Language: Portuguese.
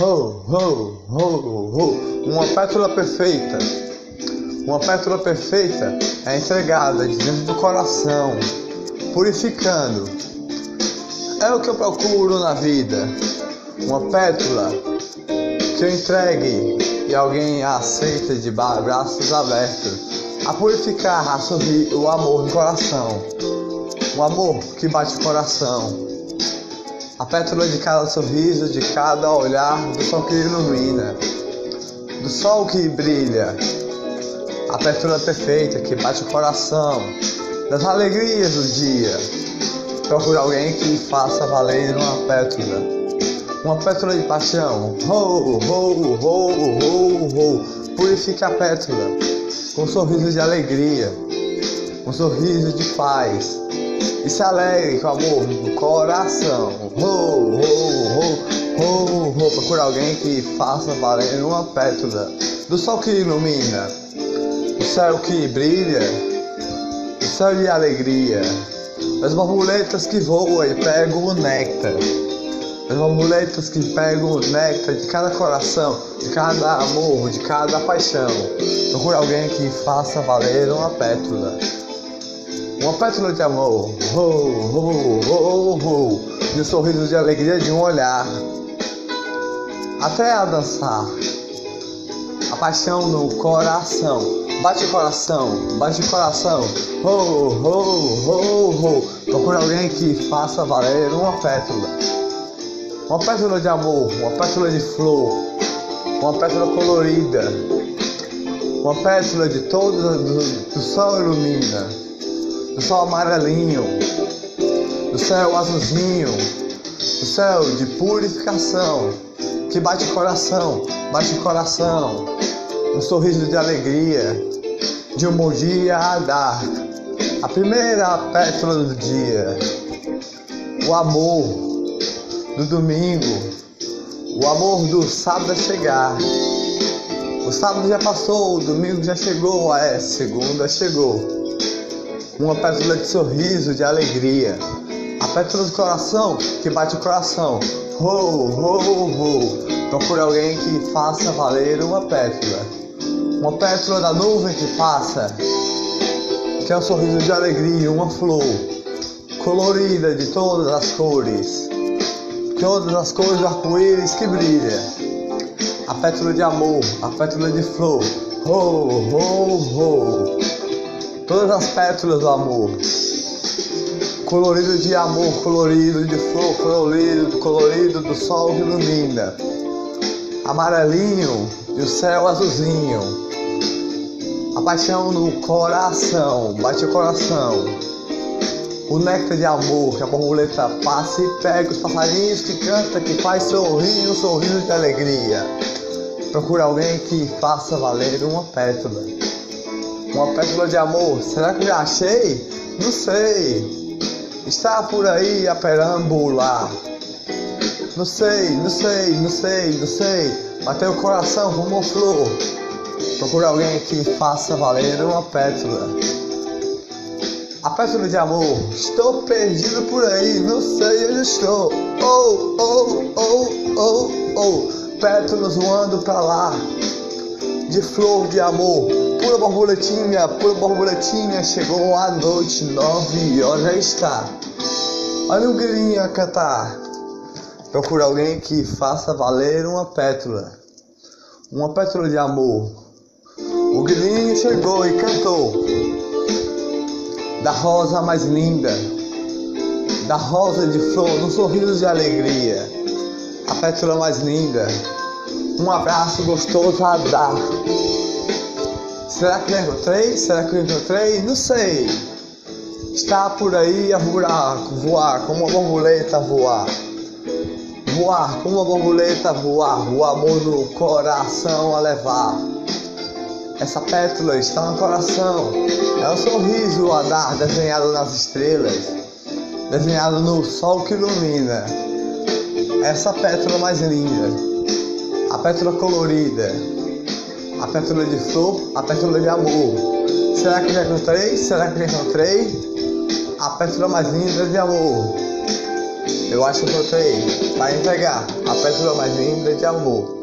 Ho, ho, ho, ho. Uma pétala perfeita. Uma pétala perfeita é entregada de dentro do coração, purificando. É o que eu procuro na vida. Uma pétala que eu entregue e alguém a aceita de braços abertos, a purificar, a sorrir o amor no coração. Um amor que bate o coração a pétala de cada sorriso, de cada olhar, do sol que ilumina, do sol que brilha, a pétala perfeita que bate o coração, das alegrias do dia. Procure alguém que faça valer uma pétala, uma pétala de paixão. Ho, ho, ho, ho, ho. Purifique a pétala com um sorriso de alegria, um sorriso de paz e se alegre com amor no coração. Ho, ho, ho, ho, ho. Procura alguém que faça valer uma pétala do sol que ilumina, o céu que brilha, o céu de alegria, as borboletas que voam e pegam o néctar. As borboletas que pegam o néctar de cada coração, de cada amor, de cada paixão. Procura alguém que faça valer uma pétala uma pétala de amor, oh, oh, oh, oh, e um sorriso de alegria de um olhar, até a dançar, a paixão no coração, bate o coração, bate o coração, oh, oh, oh, oh, procura alguém que faça valer uma pétala, uma pétala de amor, uma pétala de flor, uma pétala colorida, uma pétala de todo do, do sol ilumina do sol amarelinho, do céu azulzinho, do céu de purificação, que bate coração, bate coração, um sorriso de alegria, de um bom dia a dar, a primeira pétala do dia, o amor do domingo, o amor do sábado a chegar. O sábado já passou, o domingo já chegou, é, segunda chegou uma pétala de sorriso, de alegria. A pétala do coração que bate o coração. Ho, ho, ho. Procure alguém que faça valer uma pétala. Uma pétala da nuvem que passa, que é um sorriso de alegria, uma flor colorida de todas as cores, todas as cores do arco-íris que brilha. A pétala de amor, a pétala de flor. Ho, ho, ho todas as pétalas do amor. Colorido de amor, colorido de flor, colorido, colorido do sol que ilumina. Amarelinho e o céu azulzinho. A paixão no coração, bate o coração. O néctar de amor que a borboleta passa e pega os passarinhos que canta, que faz sorrir um sorriso de alegria. Procura alguém que faça valer uma pétala uma pétala de amor. Será que já achei? Não sei. Está por aí a perambular. Não sei, não sei, não sei, não sei. Bateu o coração uma flor. Procura alguém que faça valer uma pétala. A pétala de amor. Estou perdido por aí, não sei onde estou. Oh, oh, oh, oh, oh. Pétalas voando pra lá. De flor de amor Pula borboletinha, pula borboletinha, chegou a noite, nove horas já está. Olha o grilinho a cantar. Procura alguém que faça valer uma pétala, uma pétala de amor. O grilinho chegou e cantou da rosa mais linda, da rosa de flor, num sorriso de alegria, a pétala mais linda, um abraço gostoso a dar. Será que encontrei? Será que eu encontrei? Não sei. Está por aí a voar, voar, como uma borboleta voar. Voar, como uma borboleta voar, o amor no coração a levar. Essa pétala está no coração, é um sorriso a dar desenhado nas estrelas, desenhado no sol que ilumina. Essa pétala mais linda, a pétala colorida, a pétala de flor, a pétala de amor. Será que já encontrei? Será que já encontrei? A pétala mais linda de amor. eu acho que voltei para entregar a pétala mais linda de amor.